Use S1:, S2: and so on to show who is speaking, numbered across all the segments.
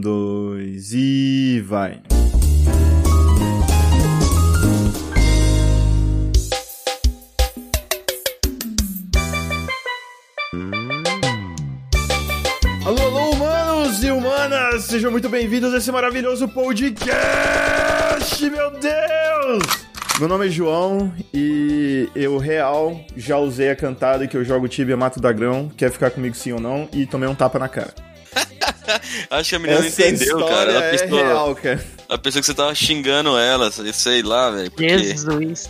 S1: Um, dois e vai. Alô, alô, humanos e humanas! Sejam muito bem-vindos a esse maravilhoso podcast! Meu Deus! Meu nome é João e eu, real, já usei a cantada que eu jogo Tibia Mato Dagrão, quer ficar comigo sim ou não, e tomei um tapa na cara.
S2: Acho que a menina não
S1: Essa
S2: entendeu, cara. Ela
S1: é
S2: pensou,
S1: real, cara.
S2: ela pensou que você tava xingando ela, sei lá, velho.
S3: Jesus.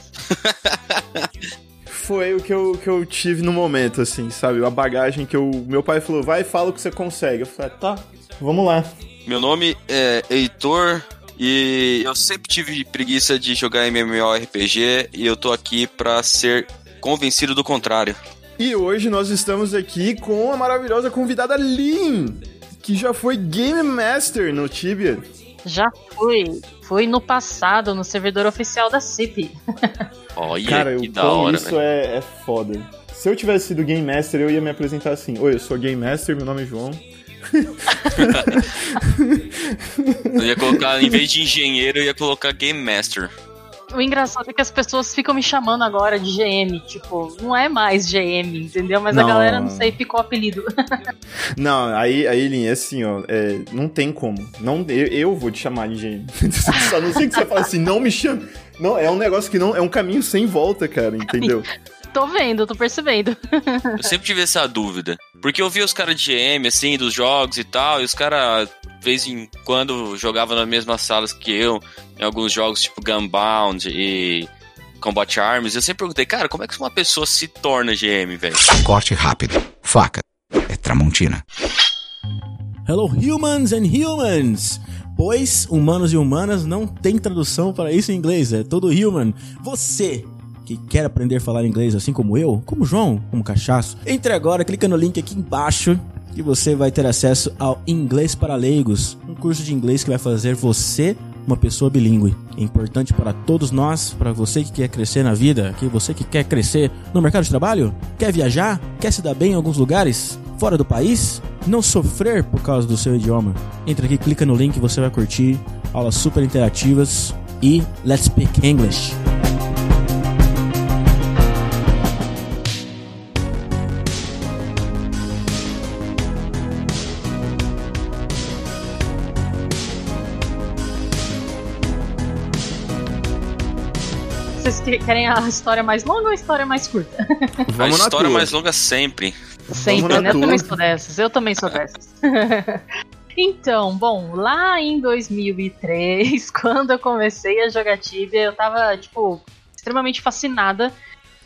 S1: Foi o que eu, que eu tive no momento, assim, sabe? A bagagem que eu. Meu pai falou, vai, fala o que você consegue. Eu falei, tá, vamos lá.
S2: Meu nome é Heitor e eu sempre tive preguiça de jogar MMORPG e eu tô aqui pra ser convencido do contrário.
S1: E hoje nós estamos aqui com a maravilhosa convidada Lin, que já foi Game Master no Tibia.
S3: Já fui. Fui no passado, no servidor oficial da CIP.
S2: Olha,
S1: Cara,
S2: que
S1: o
S2: da hora,
S1: isso
S2: velho.
S1: é, é foda. Se eu tivesse sido Game Master, eu ia me apresentar assim. Oi, eu sou Game Master, meu nome é João.
S2: Eu ia colocar, em vez de engenheiro, eu ia colocar Game Master.
S3: O engraçado é que as pessoas ficam me chamando agora de GM. Tipo, não é mais GM, entendeu? Mas
S1: Não.
S3: a galera, não sei, ficou o apelido.
S1: Não, aí, aí Lin, é assim, ó, é, não tem como. Não, eu, eu vou te chamar de gênio. Só não sei que você fala assim, não me chame. Não, é um negócio que não. É um caminho sem volta, cara, entendeu?
S3: tô vendo, tô percebendo.
S2: Eu sempre tive essa dúvida. Porque eu via os caras de GM, assim, dos jogos e tal, e os caras, de vez em quando, jogavam nas mesmas salas que eu, em alguns jogos tipo Gunbound e Combat Arms. Eu sempre perguntei, cara, como é que uma pessoa se torna GM, velho?
S4: Corte rápido. Faca. É Tramontina.
S5: Hello, humans and humans! Pois humanos e humanas não tem tradução para isso em inglês, é todo human. Você que quer aprender a falar inglês assim como eu, como João, como Cachaço, entre agora, clica no link aqui embaixo e você vai ter acesso ao Inglês para Leigos, um curso de inglês que vai fazer você uma pessoa bilíngue. É importante para todos nós, para você que quer crescer na vida, que você que quer crescer no mercado de trabalho, quer viajar, quer se dar bem em alguns lugares, fora do país, não sofrer por causa do seu idioma. Entra aqui, clica no link, você vai curtir aulas super interativas e let's speak English.
S3: Vocês que- querem a história mais longa ou a história mais curta?
S1: Vamos
S2: a história
S1: tua.
S2: mais longa sempre.
S3: Sempre, né? Eu também sou dessas. Eu também sou dessas. então, bom, lá em 2003, quando eu comecei a jogar Tibia, eu tava, tipo, extremamente fascinada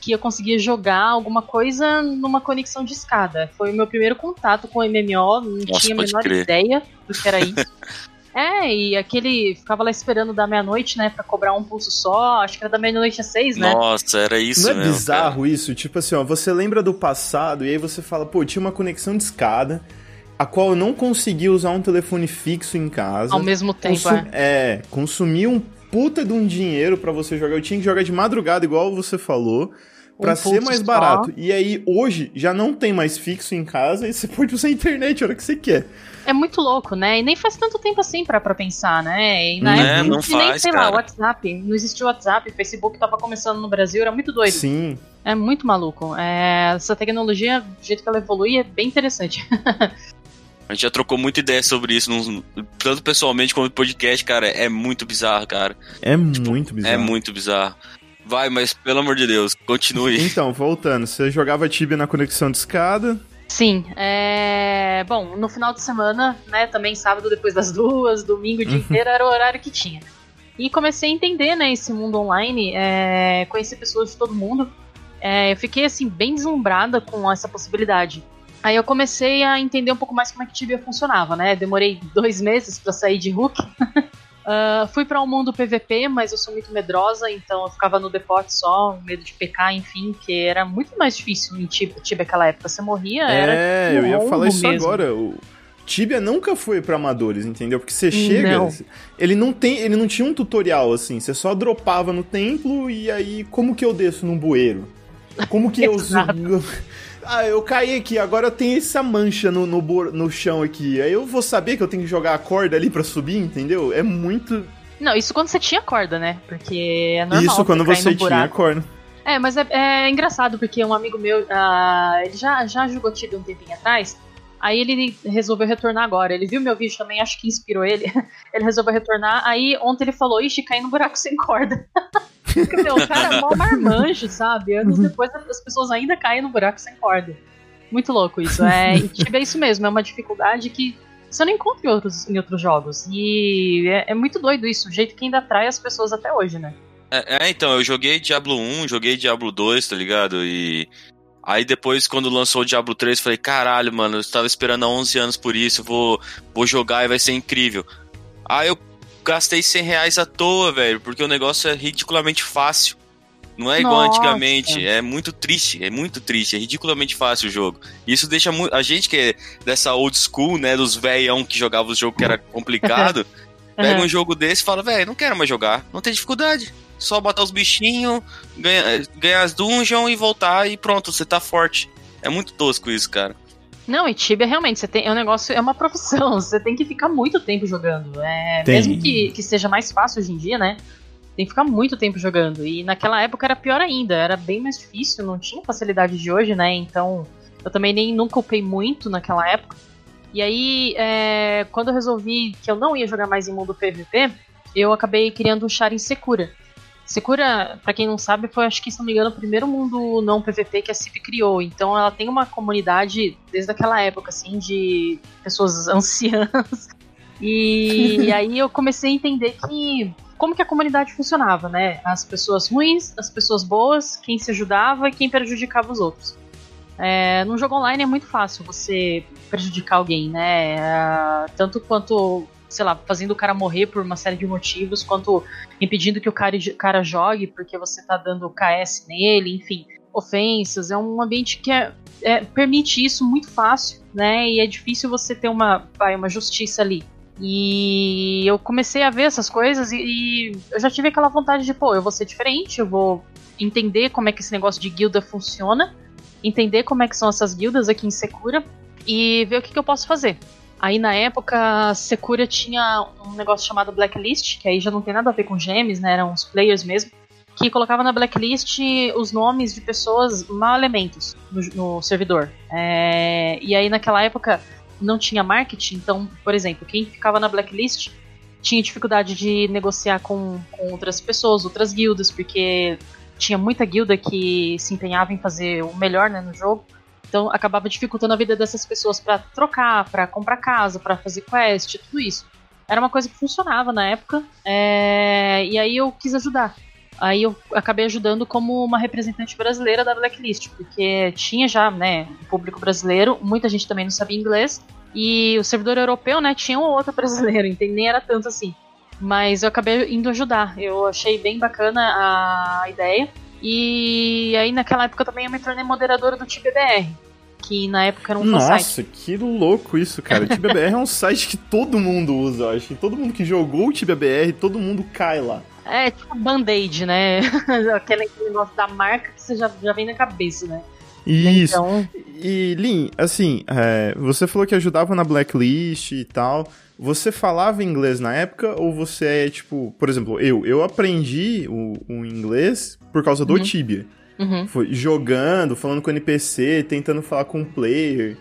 S3: que eu conseguia jogar alguma coisa numa conexão de escada. Foi o meu primeiro contato com o MMO, não
S2: Nossa,
S3: tinha a menor
S2: crer.
S3: ideia do que era isso. É, e aquele. Ficava lá esperando da meia-noite, né, pra cobrar um pulso só. Acho que era da meia-noite às seis, né?
S2: Nossa, era isso
S1: Não é
S2: mesmo.
S1: bizarro isso? Tipo assim, ó, você lembra do passado e aí você fala, pô, tinha uma conexão de escada, a qual eu não conseguia usar um telefone fixo em casa.
S3: Ao mesmo tempo,
S1: Consum-
S3: é.
S1: é, consumir um puta de um dinheiro pra você jogar. Eu tinha que jogar de madrugada, igual você falou, pra
S3: Um
S1: ser mais
S3: só.
S1: barato. E aí, hoje, já não tem mais fixo em casa e você pode usar a internet a hora que você quer.
S3: É muito louco, né? E nem faz tanto tempo assim pra, pra pensar, né? E na
S2: Né,
S3: época
S2: não
S3: existia nem,
S2: faz,
S3: sei lá,
S2: cara.
S3: WhatsApp. Não existia WhatsApp, Facebook tava começando no Brasil, era muito doido.
S1: Sim.
S3: É muito maluco. É, essa tecnologia, do jeito que ela evolui, é bem interessante.
S2: A gente já trocou muita ideia sobre isso, tanto pessoalmente como no podcast, cara. É muito bizarro, cara.
S1: É muito bizarro.
S2: É muito bizarro. Vai, mas pelo amor de Deus, continue.
S1: Então, voltando, você jogava Tibia na conexão de escada.
S3: Sim, é... Bom, no final de semana, né, também sábado depois das duas, domingo o dia inteiro, era o horário que tinha. E comecei a entender, né, esse mundo online, é... conheci pessoas de todo mundo. É, eu fiquei, assim, bem deslumbrada com essa possibilidade. Aí eu comecei a entender um pouco mais como é que Tibia funcionava, né? Demorei dois meses pra sair de Hulk. Ah, fui para um mundo PVP, mas eu sou muito medrosa, então eu ficava no deporte só, com medo de pecar, enfim, que era muito mais difícil em Tibia, Tibia naquela época. Você morria, era
S1: É, eu ia falar isso
S3: mesmo.
S1: agora. O Tibia nunca foi pra amadores, entendeu? Porque você chega,
S3: Não.
S1: ele não tem, ele não tinha um tutorial assim, você só dropava no templo e aí como que eu desço num bueiro? Como que eu. Ah, eu caí aqui, agora eu tenho essa mancha no, no, no chão aqui. Aí eu vou saber que eu tenho que jogar a corda ali pra subir, entendeu? É muito.
S3: Não, isso quando você tinha corda, né? Porque é normal.
S1: Isso quando você tinha corda.
S3: É, mas é, é engraçado porque um amigo meu, ah, ele já, já jogou Tibia um tempinho atrás. Aí ele resolveu retornar agora. Ele viu meu vídeo também, acho que inspirou ele. Ele resolveu retornar. Aí ontem ele falou: Ixi, caí no buraco sem corda. Porque, meu, o cara é mó marmanjo, sabe? Anos depois as pessoas ainda caem no buraco sem corda. Muito louco isso. É, e Tibia é isso mesmo, é uma dificuldade que você não encontra em outros, em outros jogos. E é, é muito doido isso, o jeito que ainda atrai as pessoas até hoje, né?
S2: É, é, então, eu joguei Diablo 1, joguei Diablo 2, tá ligado? E. Aí depois, quando lançou o Diablo 3, falei, caralho, mano, eu estava esperando há 11 anos por isso, vou, vou jogar e vai ser incrível. Aí eu gastei 100 reais à toa, velho, porque o negócio é ridiculamente fácil. Não é igual
S3: Nossa.
S2: antigamente, é muito triste, é muito triste, é ridiculamente fácil o jogo. Isso deixa muito. A gente que é dessa old school, né, dos velhão que jogava o jogo que era complicado, pega um jogo desse e fala, velho, não quero mais jogar, não tem dificuldade. Só botar os bichinhos, ganhar, ganhar as dungeons e voltar e pronto, você tá forte. É muito tosco isso, cara.
S3: Não, e Tibia realmente, você tem, é um negócio, é uma profissão, você tem que ficar muito tempo jogando. É,
S1: Tem.
S3: mesmo que, que seja mais fácil hoje em dia, né? Tem que ficar muito tempo jogando. E naquela época era pior ainda, era bem mais difícil, não tinha facilidade de hoje, né? Então, eu também nem nunca upei muito naquela época. E aí, é, quando eu resolvi que eu não ia jogar mais em mundo PVP, eu acabei criando um char em Secura. Pra quem não sabe, foi, acho que, se não me engano, o primeiro mundo não PVP que a CIP criou. Então ela tem uma comunidade desde aquela época, assim, de pessoas anciãs. E, e aí eu comecei a entender que como que a comunidade funcionava, né? As pessoas ruins, as pessoas boas, quem se ajudava e quem prejudicava os outros. É, num jogo online é muito fácil você prejudicar alguém, né? É, tanto quanto, sei lá, fazendo o cara morrer por uma série de motivos, quanto impedindo que o cara, cara jogue porque você tá dando KS nele, enfim, ofensas. É um ambiente que é, é, permite isso muito fácil, né? E é difícil você ter uma, vai, uma justiça ali. E eu comecei a ver essas coisas e, e eu já tive aquela vontade de, pô, eu vou ser diferente, eu vou entender como é que esse negócio de guilda funciona, entender como é que são essas guildas aqui em Secura e ver o que, que eu posso fazer. Aí na época, Secura tinha um negócio chamado Blacklist, que aí já não tem nada a ver com gems, né? Eram os players mesmo, que colocava na Blacklist os nomes de pessoas mal elementos no, no servidor. É, e aí naquela época não tinha marketing, então, por exemplo, quem ficava na Blacklist tinha dificuldade de negociar com, com outras pessoas, outras guildas, porque tinha muita guilda que se empenhava em fazer o melhor né, no jogo. Então acabava dificultando a vida dessas pessoas para trocar, para comprar casa, para fazer quest, tudo isso. Era uma coisa que funcionava na época, é... e aí eu quis ajudar. Aí eu acabei ajudando como uma representante brasileira da Blacklist, porque tinha já, né, público brasileiro, muita gente também não sabia inglês, e o servidor europeu, né, tinha um ou outro brasileiro, então nem era tanto assim. Mas eu acabei indo ajudar, eu achei bem bacana a ideia. E aí naquela época também eu me tornei moderadora do TBBR, que na época era um
S1: Nossa,
S3: fansite.
S1: que louco isso, cara. O TibiaBR é um site que todo mundo usa, eu acho. que Todo mundo que jogou o TibiaBR, todo mundo cai lá.
S3: É tipo band-aid, né? Aquele negócio da marca que você já, já vem na cabeça, né?
S1: Isso.
S3: Então,
S1: E, Lin, assim, é, você falou que ajudava na Blacklist e tal. Você falava inglês na época ou você é, tipo, por exemplo, eu, eu aprendi o, o inglês por causa do
S3: Uhum.
S1: Tibia.
S3: uhum.
S1: Foi jogando, falando com NPC, tentando falar com o player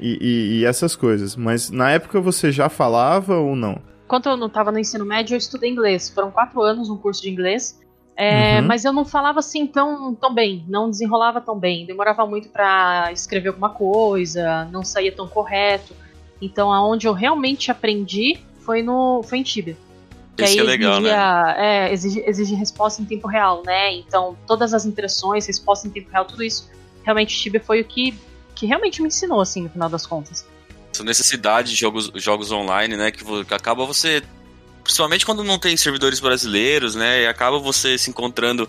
S1: e, e- e essas coisas. Mas na época você já falava ou não?
S3: Quando eu não estava no ensino médio, eu estudei inglês. Foram quatro anos um curso de inglês. É,
S1: Uhum.
S3: Mas eu não falava assim tão, tão bem, não desenrolava tão bem. Demorava muito para escrever alguma coisa, não saía tão correto. Então, aonde eu realmente aprendi foi no foi em Tibia.
S2: Isso que é legal, né?
S3: exigia, é, exige, exige resposta em tempo real, né? Então, todas as impressões, resposta em tempo real, tudo isso, realmente Tibia foi o que, que realmente me ensinou, assim, no final das contas.
S2: Essa necessidade de jogos, jogos online, né? Que, que acaba você. Principalmente quando não tem servidores brasileiros, né? E acaba você se encontrando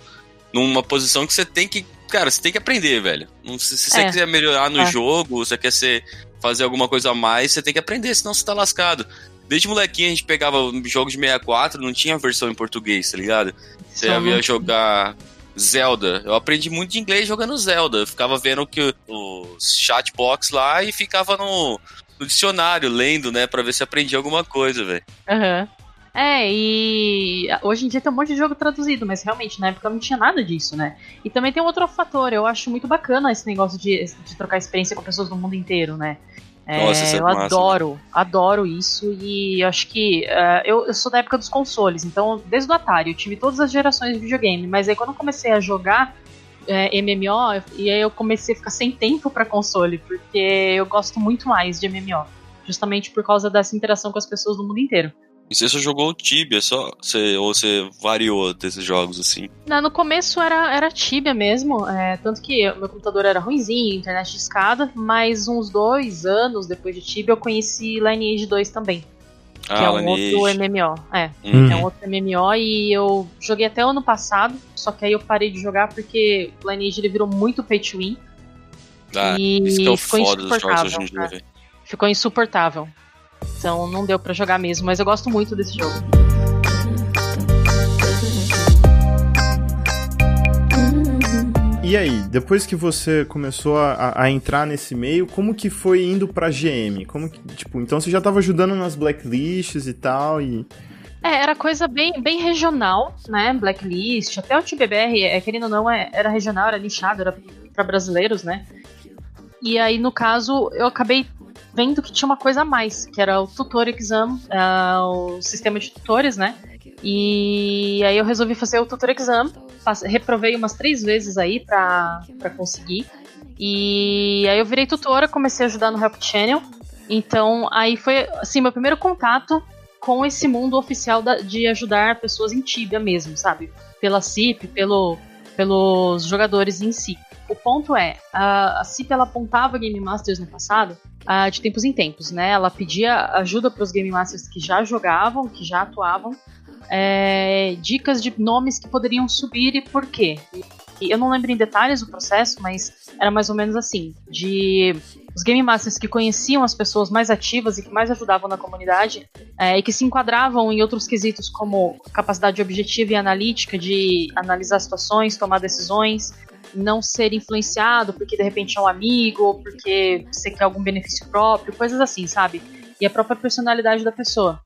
S2: numa posição que você tem que. Cara, você tem que aprender, velho. Se, se você
S3: É.
S2: quiser melhorar no
S3: É.
S2: jogo, você quer ser, fazer alguma coisa a mais, você tem que aprender, senão você tá lascado. Desde molequinho a gente pegava jogos de 64, não tinha versão em português, tá ligado? Você
S3: Só
S2: ia jogar Zelda. Eu aprendi muito de inglês jogando Zelda. Eu ficava vendo que os chatbox lá e ficava no, no dicionário lendo, né, para ver se aprendia alguma coisa, velho.
S3: Aham. É, e hoje em dia tem um monte de jogo traduzido, mas realmente na época não tinha nada disso, né? E também tem um outro fator, eu acho muito bacana esse negócio de, de trocar experiência com pessoas do mundo inteiro, né? É,
S2: Nossa, isso é
S3: eu
S2: massa,
S3: adoro, adoro isso e eu acho que uh, eu, eu sou da época dos consoles, então desde o Atari eu tive todas as gerações de videogame, mas aí quando eu comecei a jogar é, MMO, e aí eu comecei a ficar sem tempo para console, porque eu gosto muito mais de MMO, justamente por causa dessa interação com as pessoas do mundo inteiro.
S2: E você só jogou o Tibia, só? Você, ou você variou desses jogos assim?
S3: Não, no começo era, era Tibia mesmo, é, tanto que meu computador era ruimzinho, internet de escada, mas uns dois anos depois de Tibia eu conheci Lineage 2 também. Que
S2: Ah,
S3: é um
S2: Lineage.
S3: outro MMO. É,
S2: Hum.
S3: é um outro MMO e eu joguei até o ano passado, só que aí eu parei de jogar porque o Lineage ele virou muito pay to win.
S2: Ah,
S3: e
S2: isso que é o foda dos jogos hoje em dia,
S3: né? Ficou insuportável. Então não deu pra jogar mesmo, mas eu gosto muito desse jogo.
S1: E aí, depois que você começou a, a entrar nesse meio, como que foi indo pra GM? Como que, tipo, então você já tava ajudando nas blacklists e tal, e...
S3: É, era coisa bem, bem regional, né? Blacklist, até o TBBR, é, querendo ou não, é, era regional, era nichado, era pra brasileiros, né? E aí, no caso, eu acabei vendo que tinha uma coisa a mais, que era o Tutor Exam, ah, o sistema de tutores, né? E aí eu resolvi fazer o Tutor Exam, reprovei umas três vezes aí pra, pra conseguir. E aí eu virei tutora, comecei a ajudar no Help Channel. Então aí foi, assim, meu primeiro contato com esse mundo oficial da- de ajudar pessoas em Tibia mesmo, sabe? Pela CIP, pelo, pelos jogadores em si. O ponto é, a, CIP ela apontava Game Masters no passado ah, de tempos em tempos, né? Ela pedia ajuda para os Game Masters que já jogavam, que já atuavam, é, dicas de nomes que poderiam subir e por quê. E eu não lembro em detalhes o processo, mas era mais ou menos assim: de os Game Masters que conheciam as pessoas mais ativas e que mais ajudavam na comunidade é, e que se enquadravam em outros quesitos como capacidade objetiva e analítica de analisar situações, tomar decisões, não ser influenciado porque de repente é um amigo ou porque você quer algum benefício próprio, coisas assim, sabe? E a própria personalidade da pessoa.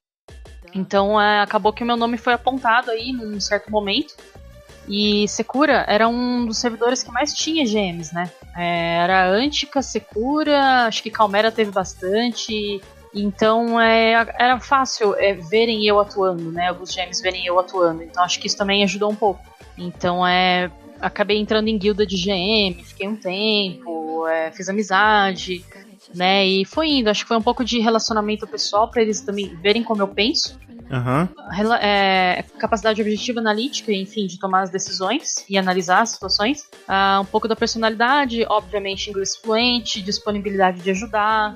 S3: Então é, acabou que o meu nome foi apontado aí num certo momento. E Secura era um dos servidores que mais tinha GMs, né? É, era Antica, Secura, acho que Calmera teve bastante. Então é, era fácil é, verem eu atuando, né? Alguns GMs verem eu atuando. Então acho que isso também ajudou um pouco. Então é. Acabei entrando em guilda de GM, fiquei um tempo, é, fiz amizade, né? E foi indo. Acho que foi um pouco de relacionamento pessoal para eles também verem como eu penso rela- é, capacidade objetiva analítica, enfim, de tomar as decisões e analisar as situações. Ah, um pouco da personalidade, obviamente inglês fluente, disponibilidade de ajudar.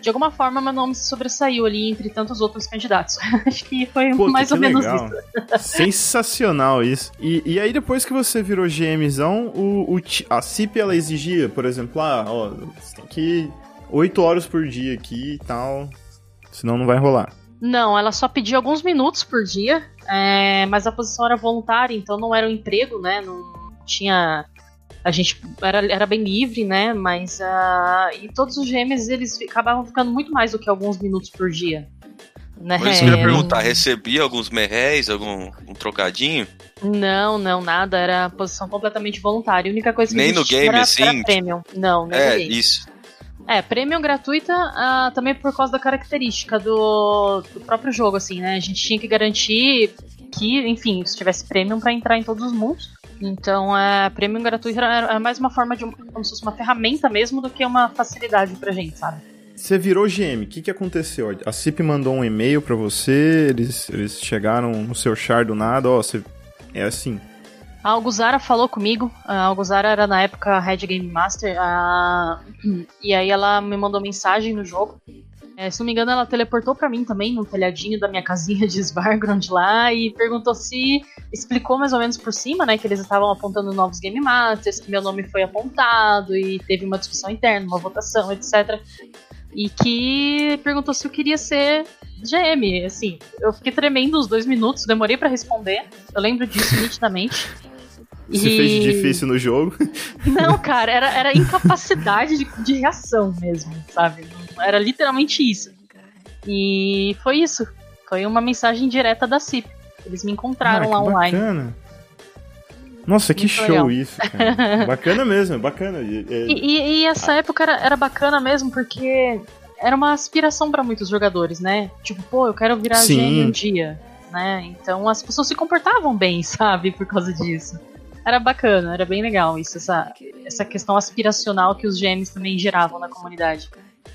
S3: De alguma forma, meu nome se sobressaiu ali entre tantos outros candidatos. Acho que foi
S1: Puta,
S3: mais
S1: que
S3: ou menos
S1: legal.
S3: isso.
S1: Sensacional isso. E, e aí, depois que você virou GMzão, o, o a CIP ela exigia, por exemplo, ah, ó, você tem que ir 8 horas por dia aqui e tal. Senão não vai rolar.
S3: Não, ela só pedia alguns minutos por dia, é, mas a posição era voluntária, então não era um emprego, né? Não tinha. A gente era, era bem livre, né? Mas. ah, e todos os gêmeos eles acabavam ficando muito mais do que alguns minutos por dia. Né?
S2: Mas que eu ia perguntar, recebia alguns merréis, algum um trocadinho?
S3: Não, não, nada. Era posição completamente voluntária. A única coisa que
S2: Nem no game,
S3: era,
S2: assim?
S3: Era premium. Não, nem
S2: É,
S3: no game.
S2: isso.
S3: É, premium gratuita ah, também por causa da característica do, do próprio jogo, assim, né? A gente tinha que garantir que, enfim, se tivesse premium pra entrar em todos os mundos. Então, é, premium gratuito era, era mais uma forma de, como se fosse uma ferramenta mesmo do que uma facilidade pra gente, sabe?
S1: Você virou GM, o que, que aconteceu? A CIP mandou um e-mail pra você, eles, eles chegaram no seu char do nada, ó, você. É assim.
S3: A Alguzara falou comigo. A Alguzara era na época Head Game Master. ah, e aí ela me mandou mensagem no jogo. É, se não me engano, ela teleportou pra mim também, no telhadinho da minha casinha de Svargrond lá, e perguntou se. Explicou mais ou menos por cima, né? Que eles estavam apontando novos Game Masters, que meu nome foi apontado, e teve uma discussão interna, uma votação, etc. E que perguntou se eu queria ser GM. Assim, eu fiquei tremendo uns dois minutos, demorei pra responder. Eu lembro disso nitidamente.
S1: Se fez de difícil no jogo.
S3: Não, cara, era, era incapacidade de, de reação mesmo, sabe? Era literalmente isso. E foi isso. Foi uma mensagem direta da CIP. Eles me encontraram
S1: Ah,
S3: lá online.
S1: Bacana. Nossa, que
S3: Muito
S1: show
S3: legal.
S1: isso, cara. bacana mesmo, bacana. E-
S3: E, e- essa época era, era bacana mesmo porque era uma aspiração pra muitos jogadores, né? Tipo, pô, eu quero virar
S1: Sim.
S3: GM um dia, né? Então as pessoas se comportavam bem, sabe? Por causa disso. Era bacana, era bem legal isso, essa, essa questão aspiracional que os GMs também geravam na comunidade.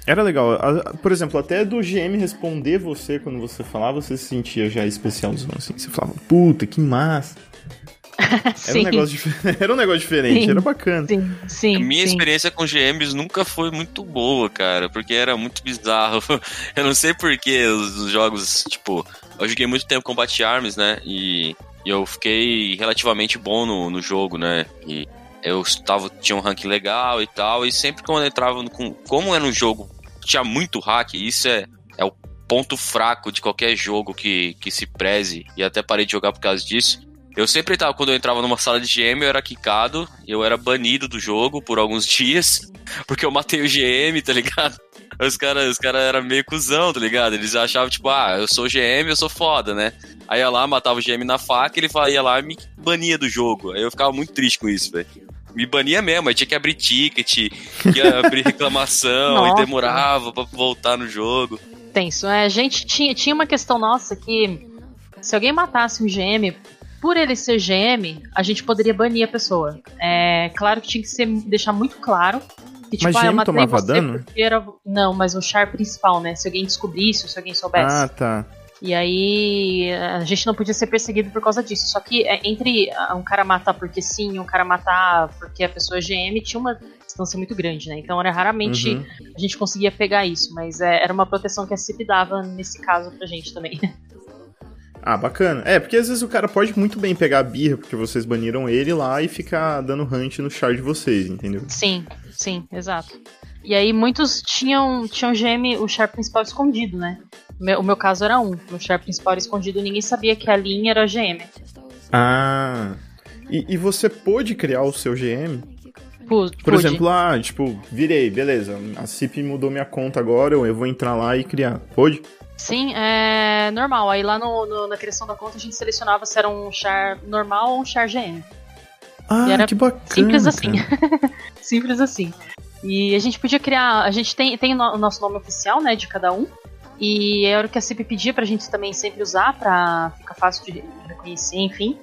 S1: Era legal. Por exemplo, até do GM responder você quando você falava, você se sentia já especialzão, assim. Você falava, puta, que massa. Era um negócio, dif- era um negócio diferente,
S3: Sim.
S1: era bacana.
S3: sim, sim.
S2: A minha
S3: sim.
S2: experiência com GMs nunca foi muito boa, cara, porque era muito bizarro. Eu não sei porquê os, os jogos, tipo, eu joguei muito tempo Combat Arms, né? E, e eu fiquei relativamente bom no, no jogo, né? E eu tava, tinha um rank legal e tal, e sempre quando eu entrava no, com, como era um jogo tinha muito hack, isso é, é o ponto fraco de qualquer jogo que, que se preze, e até parei de jogar por causa disso. Eu sempre tava, quando eu entrava numa sala de GM, eu era quicado, eu era banido do jogo por alguns dias, porque eu matei o GM, tá ligado? Os caras os cara eram meio cuzão, tá ligado? Eles achavam, tipo, ah, eu sou GM, eu sou foda, né? Aí ia lá, matava o GM na faca, ele ia lá e me bania do jogo. Aí eu ficava muito triste com isso, velho. Me bania mesmo, aí tinha que abrir ticket, ia abrir reclamação, e demorava pra voltar no jogo.
S3: Tenso. É, a gente tinha, tinha uma questão nossa que se alguém matasse um GM, por ele ser GM, a gente poderia banir a pessoa. É claro que tinha que ser, deixar muito claro. Que, tipo,
S1: Mas
S3: ah, eu matei
S1: tomava dano?
S3: Era... Não, mas o char principal, né? Se alguém descobrisse, se alguém soubesse.
S1: Ah, tá.
S3: E aí a gente não podia ser perseguido por causa disso. Só que é, entre ah, um cara matar porque sim e um cara matar porque a pessoa é GM tinha uma distância muito grande, né? Então era raramente
S1: Uhum.
S3: a gente conseguia pegar isso, mas é, era uma proteção que a CIP dava nesse caso pra gente também.
S1: Ah, bacana. É, porque às vezes o cara pode muito bem pegar a birra, porque vocês baniram ele lá e ficar dando hunt no char de vocês, entendeu?
S3: sim, sim, exato. E aí muitos tinham, tinham GM, o char principal escondido, né? O meu, o meu caso era um. O char principal era escondido, ninguém sabia que a linha era GM.
S1: Ah. E, e você pôde criar o seu GM?
S3: Pu-
S1: Por
S3: pude.
S1: exemplo, ah, tipo, virei, beleza. A CIP mudou minha conta agora, eu vou entrar lá e criar. Pôde?
S3: Sim, é normal. Aí lá no, no- na criação da conta a gente selecionava se era um char normal ou um char GM.
S1: Ah, que bacana.
S3: Simples assim. Simples assim. E a gente podia criar. A gente tem, tem o nosso nome oficial, né, de cada um. E era o que a CIP pedia pra gente também sempre usar, pra ficar fácil de reconhecer, enfim.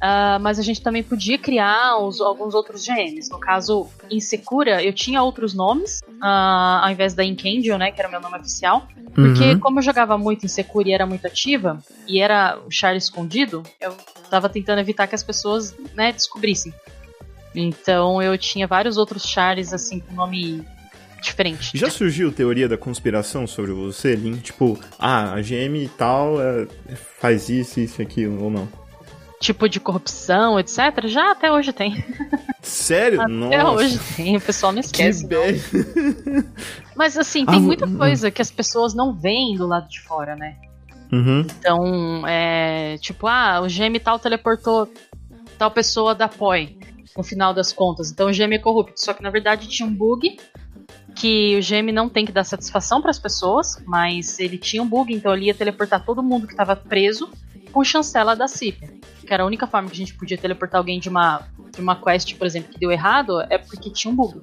S3: Ah, mas a gente também podia criar os- alguns outros GMs. No caso, em Secura, eu tinha outros nomes, ah, ao invés da Incendio, né, que era o meu nome oficial. Porque
S1: Uhum.
S3: como eu jogava muito em Secura e era muito ativa, e era o char escondido, eu tava tentando evitar que as pessoas, né, descobrissem. Então eu tinha vários outros chars, assim, com nome diferente.
S1: Já surgiu teoria da conspiração sobre você, Lin? Tipo, ah, a GM e tal é, faz isso, isso e aquilo, ou não?
S3: Tipo de corrupção, etc. Já até hoje tem.
S1: Sério?
S3: Até
S1: Nossa.
S3: hoje tem, o pessoal não
S1: Que
S3: esquece. não.
S1: bad.
S3: Mas assim,
S1: Ah,
S3: tem
S1: vo-
S3: muita
S1: hum.
S3: coisa que as pessoas não veem do lado de fora, né?
S1: Uhum.
S3: Então, é. Tipo, ah, o GM tal teleportou tal pessoa da POI no final das contas. Então o GM é corrupto. Só que na verdade tinha um bug que o GM não tem que dar satisfação para as pessoas, mas ele tinha um bug, então ele ia teleportar todo mundo que estava preso com chancela da CIP. Que era a única forma que a gente podia teleportar alguém de uma, de uma quest, por exemplo, que deu errado, é porque tinha um bug.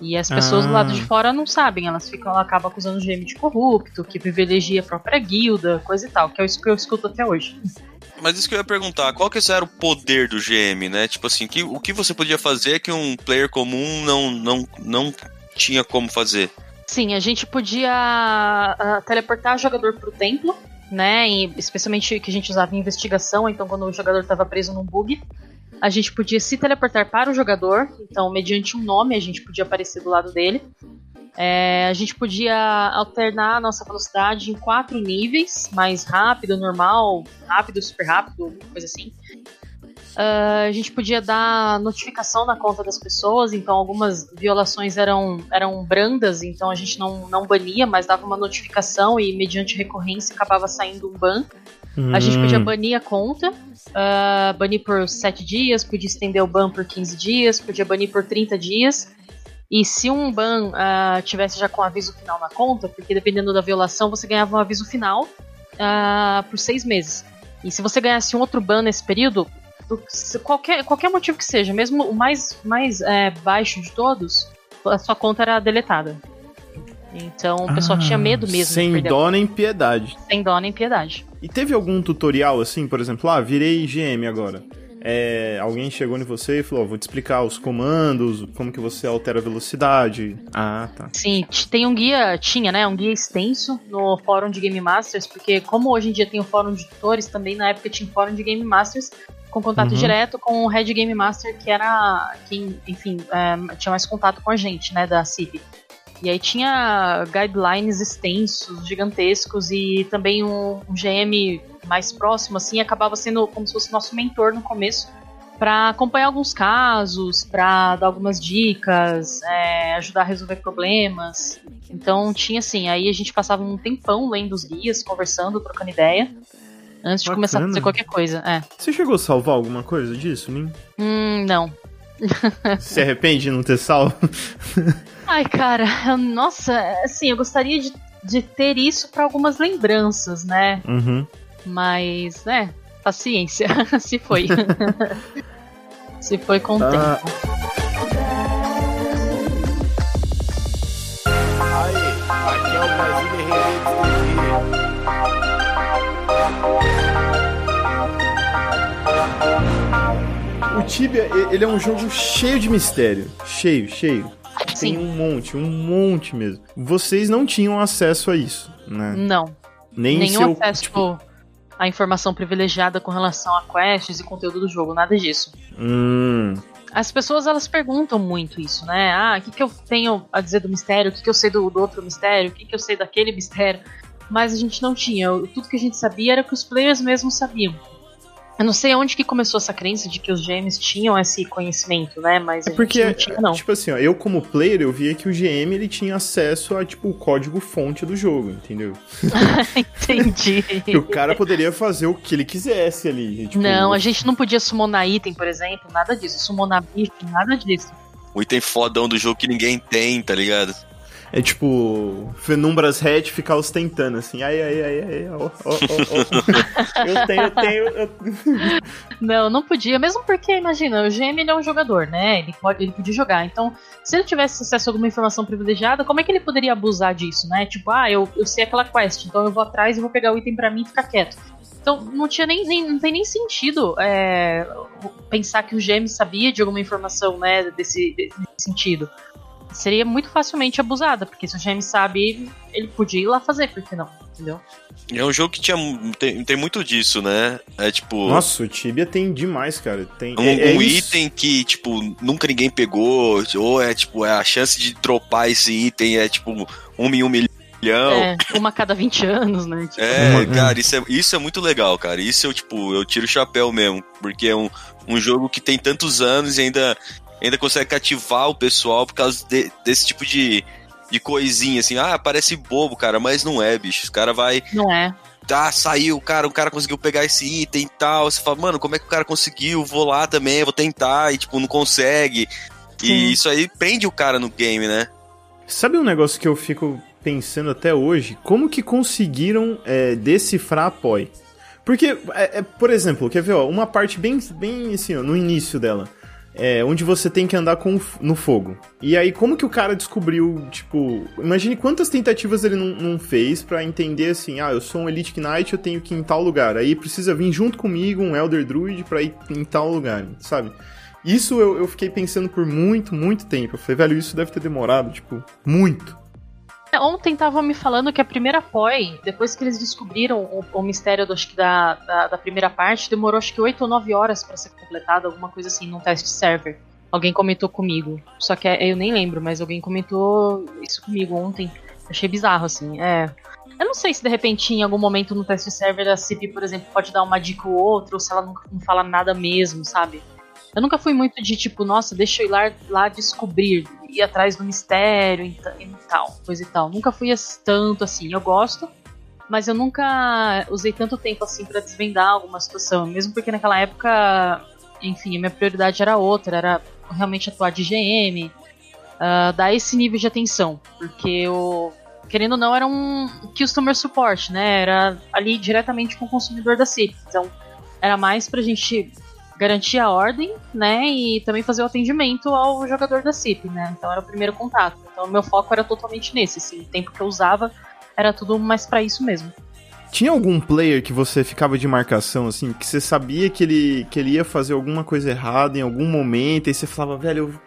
S3: E as pessoas do
S1: Ah.
S3: lado de fora não sabem, elas ficam, ela acaba acusando o GM de corrupto, que privilegia a própria guilda, coisa e tal, que é isso que eu escuto até hoje.
S2: Mas isso que eu ia perguntar, qual que era o poder do GM, né? Tipo assim, que, o que você podia fazer que um player comum não, não, não tinha como fazer?
S3: Sim, a gente podia ah, teleportar o jogador pro templo, né? E especialmente que a gente usava em investigação, então quando o jogador estava preso num bug, a gente podia se teleportar para o jogador, então mediante um nome a gente podia aparecer do lado dele. É, a gente podia alternar a nossa velocidade em quatro níveis, mais rápido, normal, rápido, super rápido, coisa assim. Uh, a gente podia dar notificação na conta das pessoas, então algumas violações eram, eram brandas, então a gente não, não bania, mas dava uma notificação e mediante recorrência acabava saindo um ban. Hum. A gente podia
S1: Hum.
S3: banir a conta, uh, banir por 7 dias, podia estender o ban por 15 dias, podia banir por 30 dias. E se um ban uh, tivesse já com aviso final na conta, porque dependendo da violação você ganhava um aviso final uh, por seis meses. E se você ganhasse um outro ban nesse período, do- qualquer, qualquer motivo que seja, mesmo o mais, mais é, baixo de todos, a sua conta era deletada. Então o pessoal tinha medo mesmo
S1: Ah, Sem dó nem piedade.
S3: sem dó nem piedade.
S1: E teve algum tutorial assim, por exemplo, ah, virei GM agora. É, alguém chegou em você e falou, ó, vou te explicar os comandos, como que você altera a velocidade. Ah, tá.
S3: Sim, tem um guia, tinha, né, um guia extenso no fórum de Game Masters, porque como hoje em dia tem o fórum de tutores, também na época tinha o fórum de Game Masters, com contato
S1: Uhum.
S3: direto com o Head Game Master, que era quem, enfim, é, tinha mais contato com a gente, né, da CIP. E aí tinha guidelines extensos, gigantescos, e também um, um GM mais próximo, assim, acabava sendo como se fosse nosso mentor no começo, para acompanhar alguns casos, para dar algumas dicas, é, ajudar a resolver problemas. Então tinha assim, aí a gente passava um tempão lendo os guias, conversando, trocando ideia, antes de começar a fazer qualquer coisa. É.
S1: Você chegou a salvar alguma coisa disso, Lin?
S3: Hum, não.
S1: Se arrepende de não ter salvo?
S3: Ai, cara, nossa, assim, eu gostaria de, de ter isso para algumas lembranças, né?
S1: Uhum.
S3: Mas, né, paciência, se foi. se foi com o
S1: Tá.
S3: tempo.
S6: Aqui é o
S1: Tibia, ele é um jogo cheio de mistério. Cheio, cheio. Tem
S3: Sim.
S1: um monte, um monte mesmo. Vocês não tinham acesso a isso, né?
S3: Não,
S1: Nem
S3: nenhum
S1: seu,
S3: acesso
S1: tipo,
S3: à informação privilegiada com relação a quests e conteúdo do jogo, nada disso.
S1: Hum,
S3: As pessoas elas perguntam muito isso, né? Ah, o que, que eu tenho a dizer do mistério? O que, que eu sei do, do outro mistério? O que, que eu sei daquele mistério? Mas a gente não tinha. O- Tudo que a gente sabia era que os players mesmos sabiam. Eu não sei onde que começou essa crença de que os GMs tinham esse conhecimento, né? Mas
S1: É
S3: a
S1: porque,
S3: gente não tinha, não.
S1: tipo assim, ó, eu como player, eu via que o GM ele tinha acesso a, tipo, o código-fonte do jogo, entendeu?
S3: Entendi.
S1: Que o cara poderia fazer o que ele quisesse ali. Tipo,
S3: Não, a gente não podia summonar item, por exemplo, nada disso. Summonar bicho, nada disso.
S2: O item fodão do jogo que ninguém tem, tá ligado?
S1: É tipo, Fenumbras Hat ficar ostentando assim. Ai, ai, ai, ai, ó, ó, ó. Eu tenho, eu tenho. Eu...
S3: Não, não podia, mesmo porque, imagina, o GM ele é um jogador, né? Ele, pode, ele podia jogar. Então, se ele tivesse acesso a alguma informação privilegiada, como é que ele poderia abusar disso, né? Tipo, ah, eu, eu sei aquela quest, então eu vou atrás e vou pegar o item pra mim e ficar quieto. Então, não tinha nem, nem- não tem nem sentido é, pensar que o GM sabia de alguma informação, né, desse, desse sentido. Seria muito facilmente abusada, porque se o GM sabe, ele podia ir lá fazer, por que não? Entendeu?
S2: É um jogo que tinha, tem, tem muito disso, né? É tipo.
S1: Nossa, o Tibia tem demais, cara. Tem
S2: Um,
S1: é- é
S2: um item que, tipo, nunca ninguém pegou, ou é, tipo, é a chance de dropar esse item é, tipo, um em um milhão.
S3: É, uma a cada 20 anos, né? Tipo,
S2: É,
S1: Uma-
S2: cara, isso é, isso é muito legal, cara. Isso eu, tipo, eu tiro o chapéu mesmo. Porque é um, um jogo que tem tantos anos e ainda, ainda consegue cativar o pessoal por causa de- desse tipo de, de coisinha, assim. Ah, parece bobo, cara, mas não é, bicho. Os cara vai.
S3: Não é.
S2: Ah, saiu, cara, o cara conseguiu pegar esse item e tal. Você fala, mano, como é que o cara conseguiu? Vou lá também, vou tentar. E, tipo, não consegue.
S3: Sim.
S2: E isso aí prende o cara no game, né?
S1: Sabe um negócio que eu fico pensando até hoje? Como que conseguiram é, decifrar a POI? Porque, é, é, por exemplo, quer ver, ó, uma parte bem, bem assim, ó, no início dela. É, onde você tem que andar com, no fogo. E aí, como que o cara descobriu, tipo... Imagine quantas tentativas ele não, não fez pra entender assim, ah, eu sou um Elite Knight, eu tenho que ir em tal lugar. Aí precisa vir junto comigo um Elder Druid pra ir em tal lugar, sabe? Isso eu, eu fiquei pensando por muito, muito tempo. Eu falei, velho, isso deve ter demorado, tipo, muito.
S3: Ontem estavam me falando que a primeira POI, depois que eles descobriram o, o mistério do, acho que da, da, da primeira parte, demorou acho que 8 ou 9 horas pra ser completada, alguma coisa assim, num teste server. Alguém comentou comigo. Só que é- eu nem lembro, mas alguém comentou isso comigo ontem. Achei bizarro, assim. É. Eu não sei se de repente em algum momento no teste server a CIP, por exemplo, pode dar uma dica ou outra, ou se ela não, não fala nada mesmo, sabe? Eu nunca fui muito de tipo, nossa, deixa eu ir lá, lá descobrir, ir atrás do mistério e, e tal, coisa e tal. Nunca fui tanto assim. Eu gosto, mas eu nunca usei tanto tempo assim pra desvendar alguma situação. Mesmo porque naquela época, enfim, minha prioridade era outra, era realmente atuar de GM, ah, dar esse nível de atenção. Porque eu, querendo ou não, era um customer support, né? Era ali diretamente com o consumidor da CIP. Então, era mais pra gente garantir a ordem, né? E também fazer o atendimento ao jogador da CIP, né? Então era o primeiro contato. Então, meu foco era totalmente nesse. Assim, o tempo que eu usava era tudo mais pra isso mesmo.
S1: Tinha algum player que você ficava de marcação, assim, que você sabia que ele, que ele ia fazer alguma coisa errada em algum momento, e você falava, velho,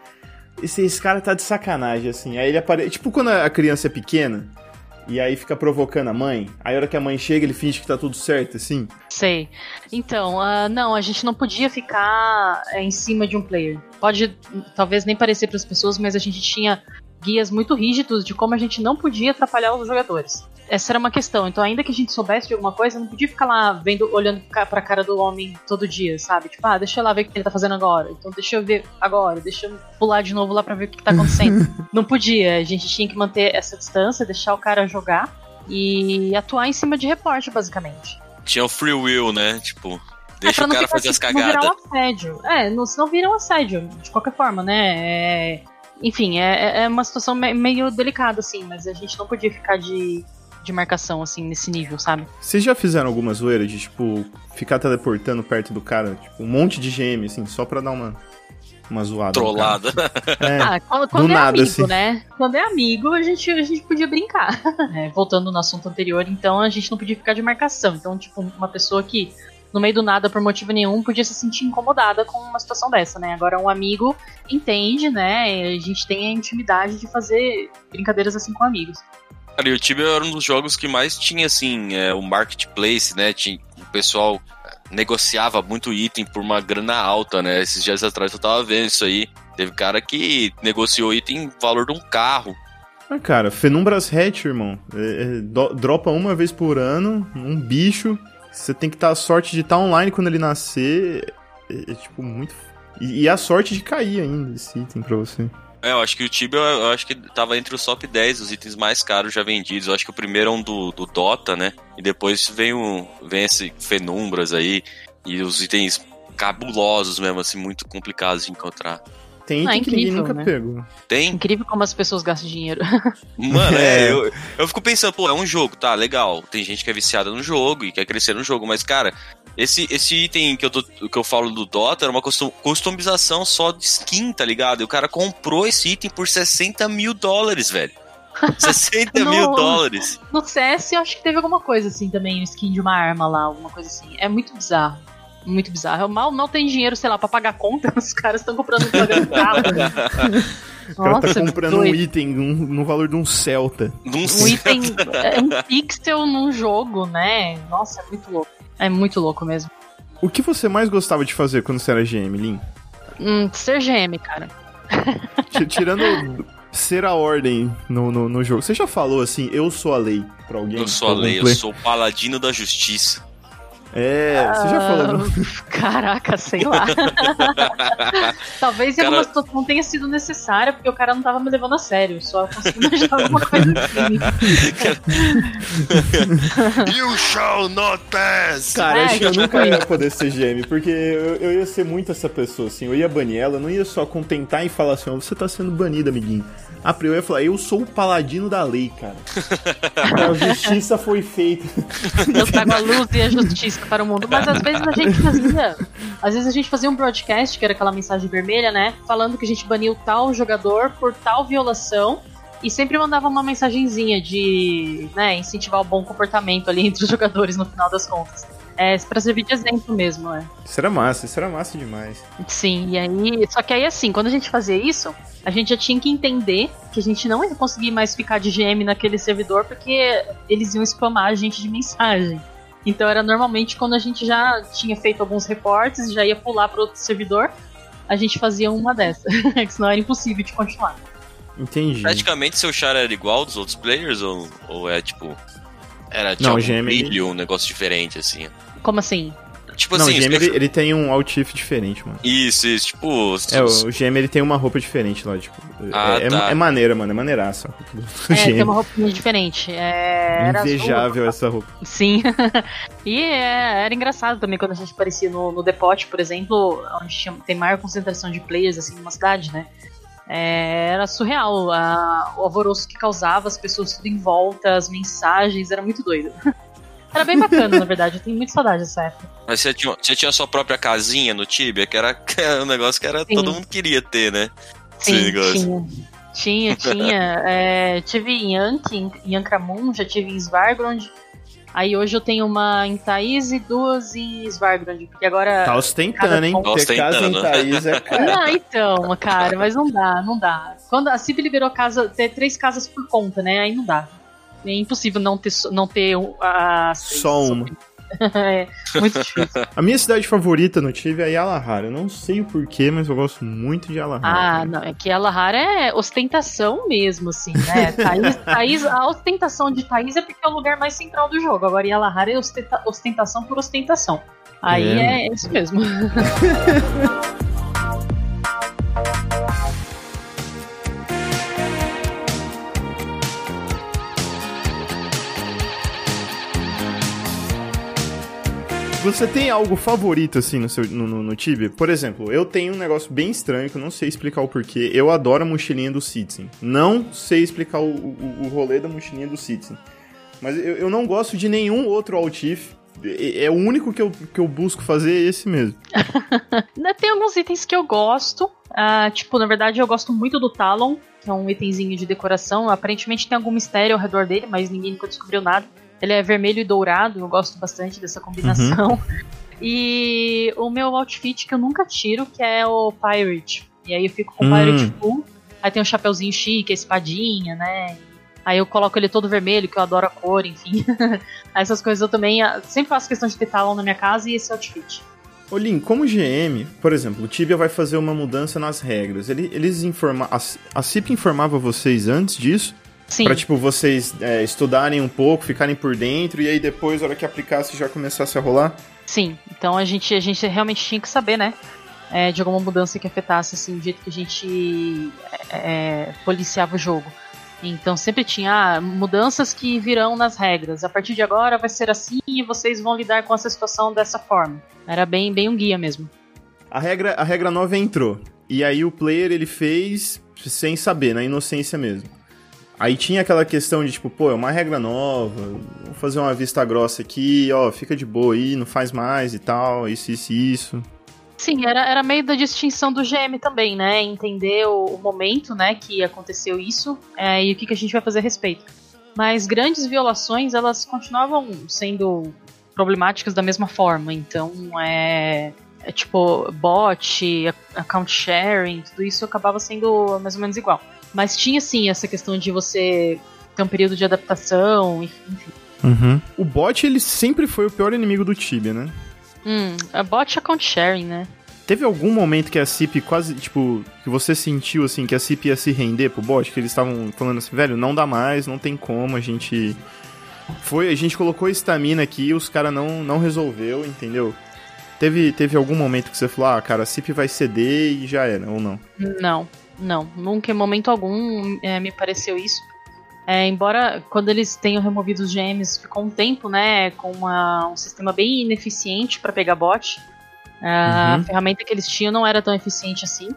S1: esse, esse cara tá de sacanagem, assim. Aí ele aparece. Tipo quando a criança é pequena, e aí fica provocando a mãe, aí a hora que a mãe chega, ele finge que tá tudo certo, assim.
S3: Sei. Então, ah, não, a gente não podia ficar eh, em cima de um player. Pode talvez nem parecer para as pessoas, mas a gente tinha guias muito rígidos de como a gente não podia atrapalhar os jogadores. Essa era uma questão. Então, ainda que a gente soubesse de alguma coisa, não podia ficar lá vendo, olhando pra cara do homem todo dia, sabe? Tipo, ah, deixa eu lá ver o que ele tá fazendo agora. Então, deixa eu ver agora. Deixa eu pular de novo lá pra ver o que, tá acontecendo. não podia. A gente tinha que manter essa distância, deixar o cara jogar e atuar em cima de reporte, basicamente.
S2: Tinha o free will, né? Tipo,
S3: É,
S2: deixa
S3: pra
S2: o
S3: não
S2: cara
S3: ficar
S2: fazer as
S3: assim, não virar
S2: cagadas.
S3: um assédio. É, não, senão vira um assédio, de qualquer forma, né? É, enfim, é, é uma situação me- meio delicada, assim, mas a gente não podia ficar de, de marcação, assim, nesse nível, sabe?
S1: Vocês já fizeram alguma zoeira de, tipo, ficar teleportando perto do cara, tipo, um monte de GM, assim, só pra dar uma, uma zoada?
S2: Trollada.
S1: É.
S3: Ah, quando, quando é
S1: nada,
S3: amigo,
S1: assim.
S3: né? Quando é amigo, a gente, a gente podia brincar. É, voltando no assunto anterior, então a gente não podia ficar de marcação. Então, tipo, uma pessoa que, no meio do nada, por motivo nenhum, podia se sentir incomodada com uma situação dessa, né? Agora, um amigo entende, né? A gente tem a intimidade de fazer brincadeiras assim com amigos.
S2: Cara, e o Tibia era um dos jogos que mais tinha, assim, é, o marketplace, né? Tinha, o pessoal negociava muito item por uma grana alta, né? Esses dias atrás eu tava vendo isso aí. Teve cara que negociou item valor de um carro.
S1: Ah, cara, Fenumbras Hatch, irmão. É, é, dropa uma vez por ano, um bicho. Você tem que estar a sorte de estar online quando ele nascer. É, é, tipo, muito. E, e a sorte de cair ainda esse item pra você.
S2: É, eu acho que o Tibia, eu acho que tava entre os top 10 os itens mais caros já vendidos. Eu acho que o primeiro é um do, do Dota, né? E depois vem, o, vem esse Fenumbras aí. E os itens cabulosos mesmo, assim, muito complicados de encontrar.
S1: Tem
S3: Ah,
S1: item que ninguém
S3: incrível,
S1: nunca
S3: né?
S1: pegou.
S2: Tem?
S3: Incrível como as pessoas gastam dinheiro.
S2: Mano,
S1: É.
S2: é, eu, eu fico pensando, pô, é um jogo, tá, legal. Tem gente que é viciada no jogo e quer crescer no jogo, mas, cara, esse, esse item que eu, tô, que eu falo do Dota era uma custom- customização só de skin, tá ligado? E o cara comprou esse item por 60 mil dólares, velho. 60 mil
S3: Não.
S2: dólares.
S3: No CS, eu acho que teve alguma coisa assim também, um skin de uma arma lá, alguma coisa assim. É muito bizarro. Muito bizarro. Eu mal, mal tem dinheiro, sei lá, pra pagar conta, os caras estão comprando um programa carro.
S1: O cara tá
S3: Nossa,
S1: comprando um item um- no valor de um Celta.
S3: Um item, é um pixel num jogo, né? Nossa, é muito louco. É muito louco mesmo.
S1: O que você mais gostava de fazer quando você era GM, Lin?
S3: Hum, ser GM, cara.
S1: Ti- Tirando ser a ordem no, no, no jogo. Você já falou assim, eu sou a lei pra alguém?
S2: Eu sou a lei, eu sou o paladino da justiça.
S1: É, você já falou. não?
S3: Caraca, sei lá. Talvez em
S2: Cara-
S3: alguma situação tenha sido necessária, porque o cara não tava me levando a sério. Só consegui imaginar alguma coisa assim.
S2: you shall not pass!
S1: Cara,
S3: É,
S1: acho que eu nunca ia poder ser GM, porque eu, eu ia ser muito essa pessoa, assim. Eu ia banir ela, não ia só contentar e falar assim, ó, você tá sendo banido, amiguinho. Ah, eu ia falar, eu sou o paladino da lei, cara. a justiça foi feita.
S3: Eu trago a luz e a justiça para o mundo. Mas às vezes a gente fazia. Às vezes a gente fazia um broadcast, que era aquela mensagem vermelha, né? Falando que a gente baniu tal jogador por tal violação. E sempre mandava uma mensagenzinha de né, incentivar o bom comportamento ali entre os jogadores no final das contas. É, pra servir de exemplo mesmo, é.
S1: Isso era massa, isso era massa demais.
S3: Sim, e aí. Só que aí assim, quando a gente fazia isso, a gente já tinha que entender que a gente não ia conseguir mais ficar de GM naquele servidor porque eles iam spamar a gente de mensagem. Então era normalmente quando a gente já tinha feito alguns reportes e já ia pular para outro servidor, a gente fazia uma dessa. que senão era impossível de continuar.
S1: Entendi.
S2: Praticamente seu char era igual dos outros players ou, ou é tipo. Era de
S1: Não, o
S2: algum
S1: GM, ele-
S2: brilho, um negócio diferente, assim.
S3: Como assim?
S2: Tipo
S1: não,
S2: assim,
S1: o GM ele, ele tem um outfit diferente, mano.
S2: isso, isso, tipo.
S1: É, o, o GM ele tem uma roupa diferente lá, tipo.
S2: Ah,
S1: é, é-
S2: tá.
S1: é maneira, mano, é maneiraça.
S3: É,
S1: GM.
S3: tem uma roupinha diferente. É, era azul.
S1: Invejável essa roupa.
S3: Sim. e é, era engraçado também quando a gente aparecia no, no Depot, por exemplo, onde tinha- tem maior concentração de players assim numa cidade, né? É, era surreal a- o alvoroço que causava, as pessoas tudo em volta, as mensagens, era muito doido. Era bem bacana, na verdade, eu tenho muita saudade dessa época.
S2: Mas você tinha, você tinha a sua própria casinha no Tibia, que era, que era um negócio que era,
S3: Sim.
S2: todo mundo queria ter, né?
S3: Sim, tinha. Tinha, tinha. É, tive em Anki, em, em Ankramun, já tive em Svargrond. Aí hoje eu tenho uma em Thaís e duas em Svargrond. Porque agora.
S1: Tá ostentando, hein?
S2: Tá
S1: Ter casa em
S2: ostentando.
S1: Thaís é caro.
S3: Não, então, cara, mas não dá, não dá. Quando a CIB liberou casa, ter três casas por conta, né? Aí não dá. É impossível não ter, não ter três.
S1: Só uma.
S3: é muito difícil.
S1: A minha cidade favorita no Tive é Yalahara. Eu não sei o porquê, mas eu gosto muito de Yalahara.
S3: Ah, não, é que a Lahara é ostentação mesmo, assim, né? Thaís, Thaís- a ostentação de Thaís é porque é o lugar mais central do jogo. Agora, a Lahara é ostenta- ostentação por ostentação. Aí
S1: É.
S3: é, isso mesmo.
S1: Você tem algo favorito, assim, no, seu, no, no, no Tibia? Por exemplo, eu tenho um negócio bem estranho que eu não sei explicar o porquê. Eu adoro a mochilinha do Citizen. Não sei explicar o, o, o rolê da mochilinha do Citizen. Mas eu, eu não gosto de nenhum outro Altif. É, é o único que eu, que eu busco fazer é esse mesmo.
S3: Tem alguns itens que eu gosto. ah, tipo, na verdade, eu gosto muito do Talon, que é um itemzinho de decoração. Aparentemente tem algum mistério ao redor dele, mas ninguém nunca descobriu nada. Ele é vermelho e dourado, eu gosto bastante dessa combinação. E o meu outfit que eu nunca tiro, que é o Pirate. E aí eu fico com o
S1: Hum.
S3: Pirate Full. Aí tem um chapeuzinho chique, a espadinha, né? Aí eu coloco ele todo vermelho, que eu adoro a cor, enfim. Essas coisas eu também ah, sempre faço questão de ter talon na minha casa e esse outfit.
S1: Ô Lin, como GM, por exemplo, o Tibia vai fazer uma mudança nas regras. Ele- eles informa a, a CIP informava vocês antes disso?
S3: Sim.
S1: Pra, tipo, vocês é, estudarem um pouco, ficarem por dentro, e aí depois, na hora que aplicasse, já começasse a rolar?
S3: Sim, então a gente, a gente realmente tinha que saber, né? é, de alguma mudança que afetasse assim, o jeito que a gente é, policiava o jogo. Então sempre tinha ah, mudanças que virão nas regras. A partir de agora vai ser assim e vocês vão lidar com essa situação dessa forma. Era bem, bem um guia mesmo.
S1: A regra, a regra nova entrou. E aí o player ele fez sem saber, na inocência mesmo. Aí tinha aquela questão de tipo, pô, é uma regra nova, vou fazer uma vista grossa aqui, ó, fica de boa aí, não faz mais e tal, isso, isso, isso.
S3: Sim, era, era meio da distinção do GM também, né? Entender o, o momento, né, que aconteceu isso é, e o que, que a gente vai fazer a respeito. Mas grandes violações, elas continuavam sendo problemáticas da mesma forma. Então, é, é tipo bot, account sharing, tudo isso acabava sendo mais ou menos igual. Mas tinha sim essa questão de você ter um período de adaptação, enfim.
S1: Uhum. O bot, ele sempre foi o pior inimigo do Tibia, né?
S3: Hum, a bot account sharing, né?
S1: Teve algum momento que a CIP quase, tipo, que você sentiu, assim, que a CIP ia se render pro bot? Que eles estavam falando assim, velho, não dá mais, não tem como, a gente... Foi, a gente colocou estamina aqui, os caras não, não resolveu, entendeu? Teve, teve algum momento que você falou, ah, cara, a CIP vai ceder e já era, ou não?
S3: Não, não. Nunca em momento algum é, me pareceu isso. É, embora quando eles tenham removido os GMs, ficou um tempo, né, com uma- um sistema bem ineficiente para pegar bot. A
S1: Uhum.
S3: ferramenta que eles tinham não era tão eficiente assim.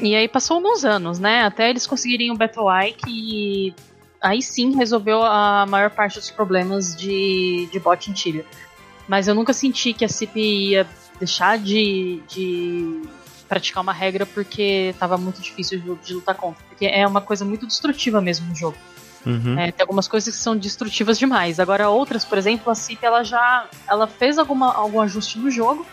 S3: E aí passou alguns anos, né, até eles conseguirem o Battle Eye que aí sim resolveu a maior parte dos problemas de, de bot em Tibia. Mas eu nunca senti que a CIP ia deixar de, de praticar uma regra porque tava muito difícil de, de lutar contra. Porque é uma coisa muito destrutiva mesmo no jogo.
S1: Uhum.
S3: É, tem algumas coisas que são destrutivas demais. Agora outras, por exemplo, a CIP ela já ela fez alguma, algum ajuste no jogo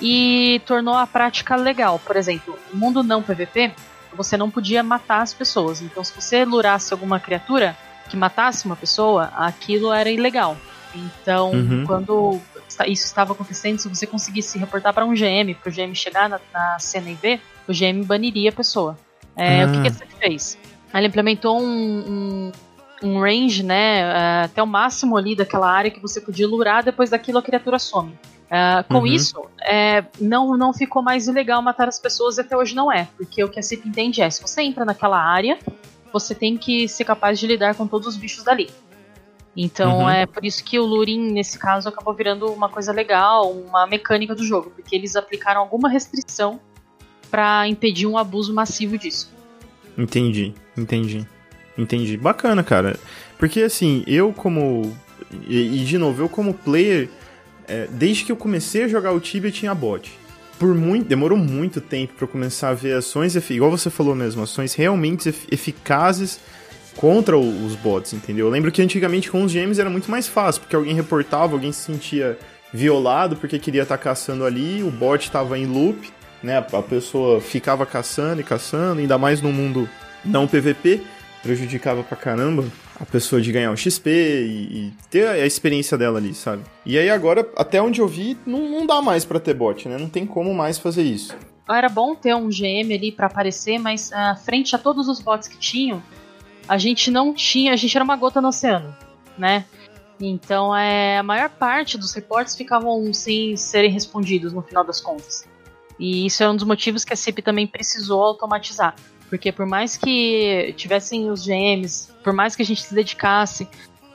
S3: e tornou a prática legal. Por exemplo, no mundo não PVP, você não podia matar as pessoas. Então, se você lurasse alguma criatura que matasse uma pessoa, aquilo era ilegal. Então,
S1: Uhum.
S3: quando isso estava acontecendo, se você conseguisse reportar para um GM, para o GM chegar na, na cena e ver, o GM baniria a pessoa. É, O que,
S1: Ah.
S3: que a CIP fez? Ela implementou um, um- um range, né? ah, até o máximo ali daquela área que você podia lurar, depois daquilo a criatura some. Ah, com
S1: Uhum.
S3: isso, é, não, não ficou mais ilegal matar as pessoas e até hoje não é. Porque o que a CIP entende é, se você entra naquela área, você tem que ser capaz de lidar com todos os bichos dali. Então
S1: Uhum.
S3: é por isso que o luring, nesse caso, acabou virando uma coisa legal, uma mecânica do jogo, porque eles aplicaram alguma restrição pra impedir um abuso massivo disso.
S1: Entendi, entendi. Entendi. Bacana, cara. Porque assim, eu como. E, de novo, eu como player, é, desde que eu comecei a jogar o Tibia tinha bot. Por muito. Demorou muito tempo pra eu começar a ver ações, igual você falou mesmo, ações realmente ef- eficazes contra os bots, entendeu? Eu lembro que antigamente com os GMs era muito mais fácil, porque alguém reportava, alguém se sentia violado porque queria estar caçando ali, o bot estava em loop, né? A pessoa ficava caçando e caçando, ainda mais no mundo não PVP, prejudicava pra caramba a pessoa de ganhar o XP e, e ter a experiência dela ali, sabe? E aí agora, até onde eu vi, não, não dá mais pra ter bot, né? Não tem como mais fazer isso.
S3: Era bom ter um GM ali pra aparecer, mas ah, frente a todos os bots que tinham, a gente não tinha, a gente era uma gota no oceano, né? Então é, a maior parte dos reportes ficavam sem serem respondidos no final das contas. E isso é um dos motivos que a CIP também precisou automatizar. Porque por mais que tivessem os GMs, por mais que a gente se dedicasse,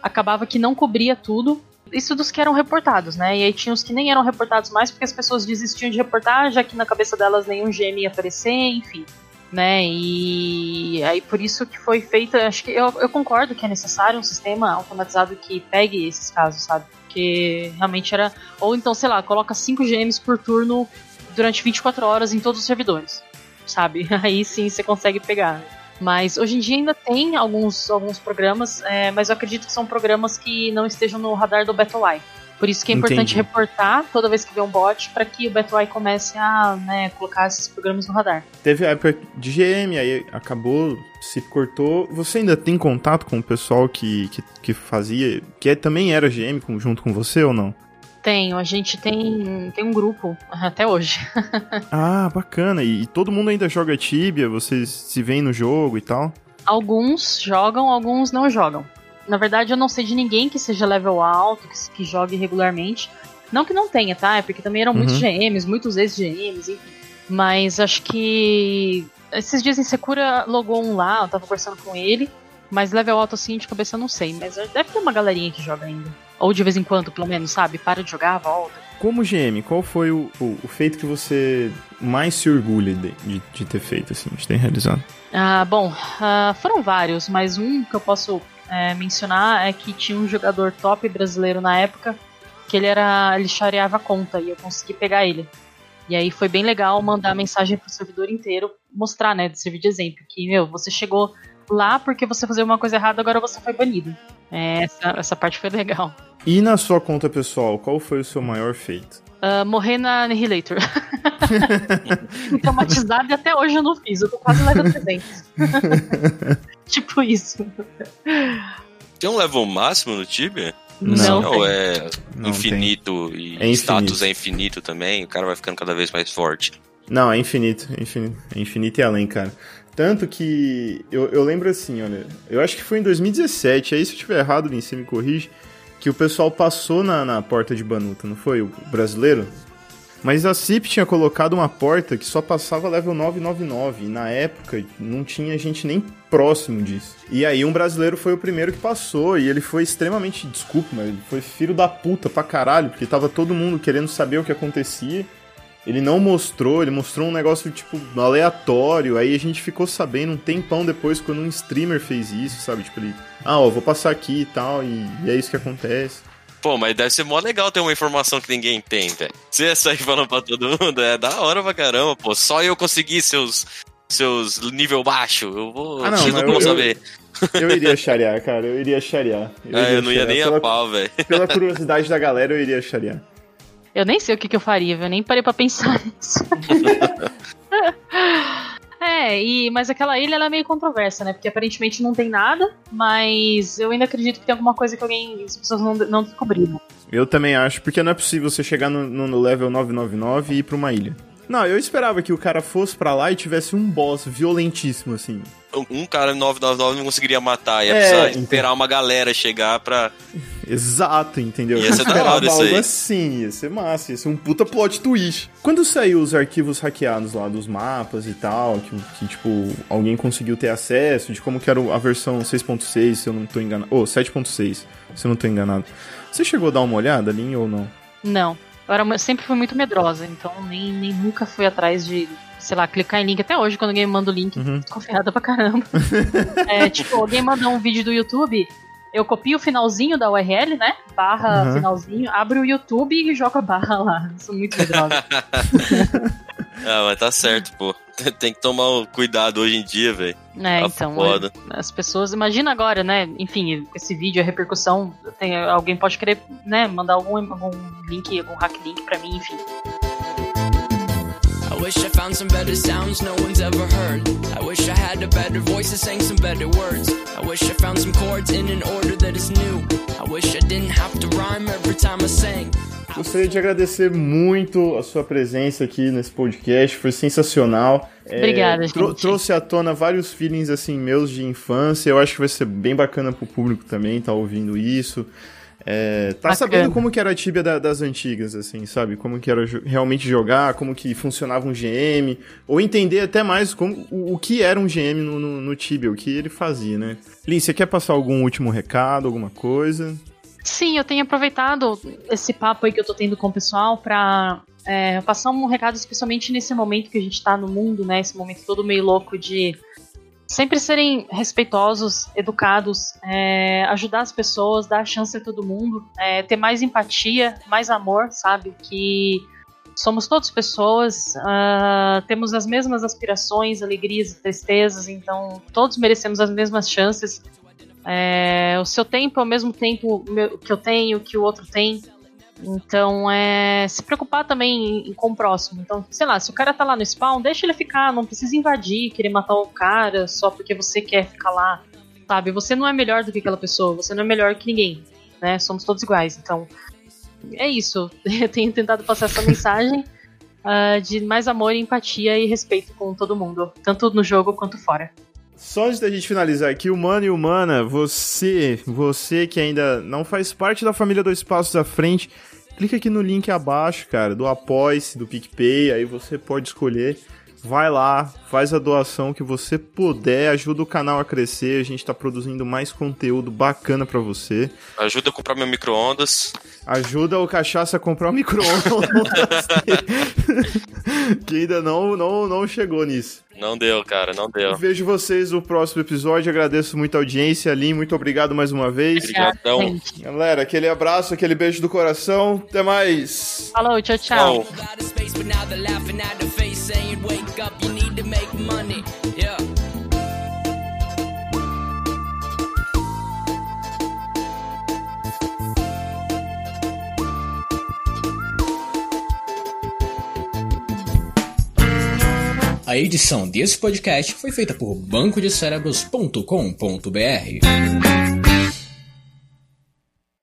S3: acabava que não cobria tudo. Isso dos que eram reportados, né? E aí tinha os que nem eram reportados mais porque as pessoas desistiam de reportar, já que na cabeça delas nenhum GM ia aparecer, enfim. Né? E aí por isso que foi feita. Acho que eu, eu concordo que é necessário um sistema automatizado que pegue esses casos, sabe? Porque realmente era. Ou então, sei lá, coloca 5 GMs por turno durante 24 horas em todos os servidores, sabe? Aí sim você consegue pegar. Mas hoje em dia ainda tem alguns, alguns programas, é, mas eu acredito que são programas que não estejam no radar do BattleEye. Por isso que é importante
S1: Entendi.
S3: reportar toda vez que vê um bot para que o BattleEye comece a né, colocar esses programas no radar.
S1: Teve a época de GM, aí acabou, se cortou. Você ainda tem contato com o pessoal que, que, que fazia, que é- também era GM junto com você ou não?
S3: Tenho, a gente tem, tem um grupo até hoje.
S1: Ah, bacana. E, e todo mundo ainda joga Tibia, vocês se veem no jogo e tal?
S3: Alguns jogam, alguns não jogam. Na verdade, eu não sei de ninguém que seja level alto, que, que jogue regularmente. Não que não tenha, tá? É porque também eram muitos
S1: Uhum.
S3: GMs, muitos ex-GMs, enfim. Mas acho que. Esses dias em Secura logou um lá, eu tava conversando com ele. Mas level alto assim, de cabeça eu não sei. Mas deve ter uma galerinha que joga ainda. Ou de vez em quando, pelo menos, sabe? Para de jogar, volta.
S1: Como GM, qual foi o, o, o feito que você mais se orgulha de, de, de ter feito, assim, de ter realizado?
S3: Ah, bom, ah, foram vários, mas um que eu posso é, mencionar é que tinha um jogador top brasileiro na época que ele era. ele chareava a conta e eu consegui pegar ele. E aí foi bem legal mandar mensagem pro servidor inteiro, mostrar, né, de servir de exemplo, que, meu, você chegou lá porque você fazia uma coisa errada, agora você foi banido. É, essa, essa parte foi legal.
S1: E na sua conta pessoal, qual foi o seu maior feito?
S3: Ah, morrer na Annihilator. Traumatizado e até hoje eu não fiz, eu tô quase level 300. tipo isso.
S2: Tem um level máximo no Tibia?
S3: Não,
S2: Ou
S3: tem.
S2: é
S1: Não
S2: infinito e
S1: É infinito.
S2: status é infinito também? O cara vai ficando cada vez mais forte.
S1: Não, é infinito, é infinito, é infinito e além, cara. Tanto que eu, eu lembro assim, olha, eu acho que foi em 2017, aí se eu tiver errado, Lin, você me corrige, que o pessoal passou na, na porta de Banuta, não foi? O brasileiro? Mas a CIP tinha colocado uma porta que só passava level 999, e na época não tinha gente nem próximo disso. E aí um brasileiro foi o primeiro que passou, e ele foi extremamente, desculpa, mas ele foi filho da puta pra caralho, porque tava todo mundo querendo saber o que acontecia. Ele não mostrou, ele mostrou um negócio, tipo, aleatório. Aí a gente ficou sabendo um tempão depois quando um streamer fez isso, sabe? Tipo, ele, ah, ó, vou passar aqui e tal, e, e é isso que acontece.
S2: Pô, mas deve ser mó legal ter uma informação que ninguém tem, velho. Você sair falando pra todo mundo, é da hora pra caramba, pô. Só eu consegui seus, seus nível baixo. Eu vou.
S1: Ah, não,
S2: vocês não
S1: mas
S2: vão
S1: eu-
S2: saber.
S1: Eu iria charear, cara, eu iria charear.
S2: Ah, eu não ia
S1: charear.
S2: nem a
S1: pela,
S2: pau, velho.
S1: pela curiosidade da galera, eu iria charear.
S3: Eu nem sei o que, que eu faria? Eu nem parei pra pensar nisso. é, e, mas aquela ilha ela é meio controversa, né? Porque aparentemente não tem nada, mas eu ainda acredito que tem alguma coisa que alguém, as pessoas não, não descobriram.
S1: Eu também acho, porque não é possível você chegar no, no- no level 999 e ir pra uma ilha. Não, eu esperava que o cara fosse pra lá e tivesse um boss violentíssimo, assim.
S2: Um cara 999 não conseguiria matar, ia
S1: É,
S2: precisar
S1: então.
S2: esperar uma galera chegar pra.
S1: Exato, entendeu?
S2: Ia ser
S1: Eu
S2: da
S1: esperava algo
S2: aí.
S1: assim, ia ser massa, ia ser um puta plot twist. Quando saiu os arquivos hackeados lá dos mapas e tal, que, que, tipo, alguém conseguiu ter acesso de como que era a versão 6.6, se eu não tô enganado. Ou 7.6, se eu não tô enganado. Você chegou a dar uma olhada ali ou não?
S3: Não. Eu era, mu- sempre fui muito medrosa, então nem, nem nunca fui atrás de, sei lá, clicar em link. Até hoje, quando alguém me manda o link,
S1: Uhum.
S3: desconfiada pra caramba. é, tipo, alguém manda um vídeo do YouTube, eu copio o finalzinho da URL, né? Barra
S1: Uhum.
S3: finalzinho, abro o YouTube e jogo a barra lá. Sou muito medrosa.
S2: Ah, mas tá certo, pô. Tem que tomar um cuidado hoje em dia, velho.
S3: É,
S2: Tá
S3: então,
S2: foda.
S3: é, as pessoas, imagina agora, né? Enfim, esse vídeo, a repercussão, tem, alguém pode querer, né, mandar algum, algum link, algum hack link pra mim, enfim.
S7: I wish I found some better sounds no one's ever heard. I wish I had a better voice that sang some better words. I wish I found some chords in an order that is new. I wish I didn't have to rhyme every time I sang.
S1: Gostaria de agradecer muito a sua presença aqui nesse podcast, foi sensacional. É,
S3: Obrigada,
S1: trou-
S3: gente.
S1: trouxe à tona vários feelings assim meus de infância. Eu acho que vai ser bem bacana pro público também tá ouvindo isso. É, tá
S3: Bacana.
S1: sabendo como que era a Tibia da- das antigas, assim, sabe? Como que era realmente jogar, como que funcionava um GM, ou entender até mais como, o, o que era um GM no, no, no Tibia, o que ele fazia, né? Lin, você quer passar algum último recado, alguma coisa?
S3: Sim, eu tenho aproveitado esse papo aí que eu tô tendo com o pessoal pra é, passar um recado, especialmente nesse momento que a gente tá no mundo, né? Esse momento todo meio louco de sempre serem respeitosos, educados, é, ajudar as pessoas, dar chance a todo mundo, é, ter mais empatia, mais amor, sabe? Que somos todos pessoas, ah, temos as mesmas aspirações, alegrias e tristezas, então todos merecemos as mesmas chances. É, o seu tempo é o mesmo tempo que eu tenho, que o outro tem. Então, é se preocupar também com o próximo. Então, sei lá, se o cara tá lá no spawn, deixa ele ficar, não precisa invadir, querer matar o cara só porque você quer ficar lá. Sabe? Você não é melhor do que aquela pessoa, você não é melhor que ninguém, né? Somos todos iguais. Então, é isso. Eu tenho tentado passar essa mensagem ah, de mais amor, empatia e respeito com todo mundo, tanto no jogo quanto fora.
S1: Só antes da gente finalizar aqui, humano e humana, você, você que ainda não faz parte da família Dois Passos à Frente, clica aqui no link abaixo, cara, do Apoia-se, do PicPay, aí você pode escolher. Vai lá, faz a doação que você puder, ajuda o canal a crescer, a gente tá produzindo mais conteúdo bacana pra você.
S2: Ajuda a comprar meu micro-ondas.
S1: Ajuda o cachaça a comprar um micro-ondas. que ainda não, não, não chegou nisso.
S2: Não deu, cara, não deu.
S1: Vejo vocês no próximo episódio. Agradeço muito a audiência. Lin, muito obrigado mais uma vez.
S2: Obrigadão.
S1: Galera, aquele abraço, aquele beijo do coração. Até mais.
S3: Falou, tchau, tchau.
S2: Tchau.
S7: Saying, Wake up, you need to make money. Yeah.
S8: A edição desse podcast foi feita por bancodecerebros.com.br.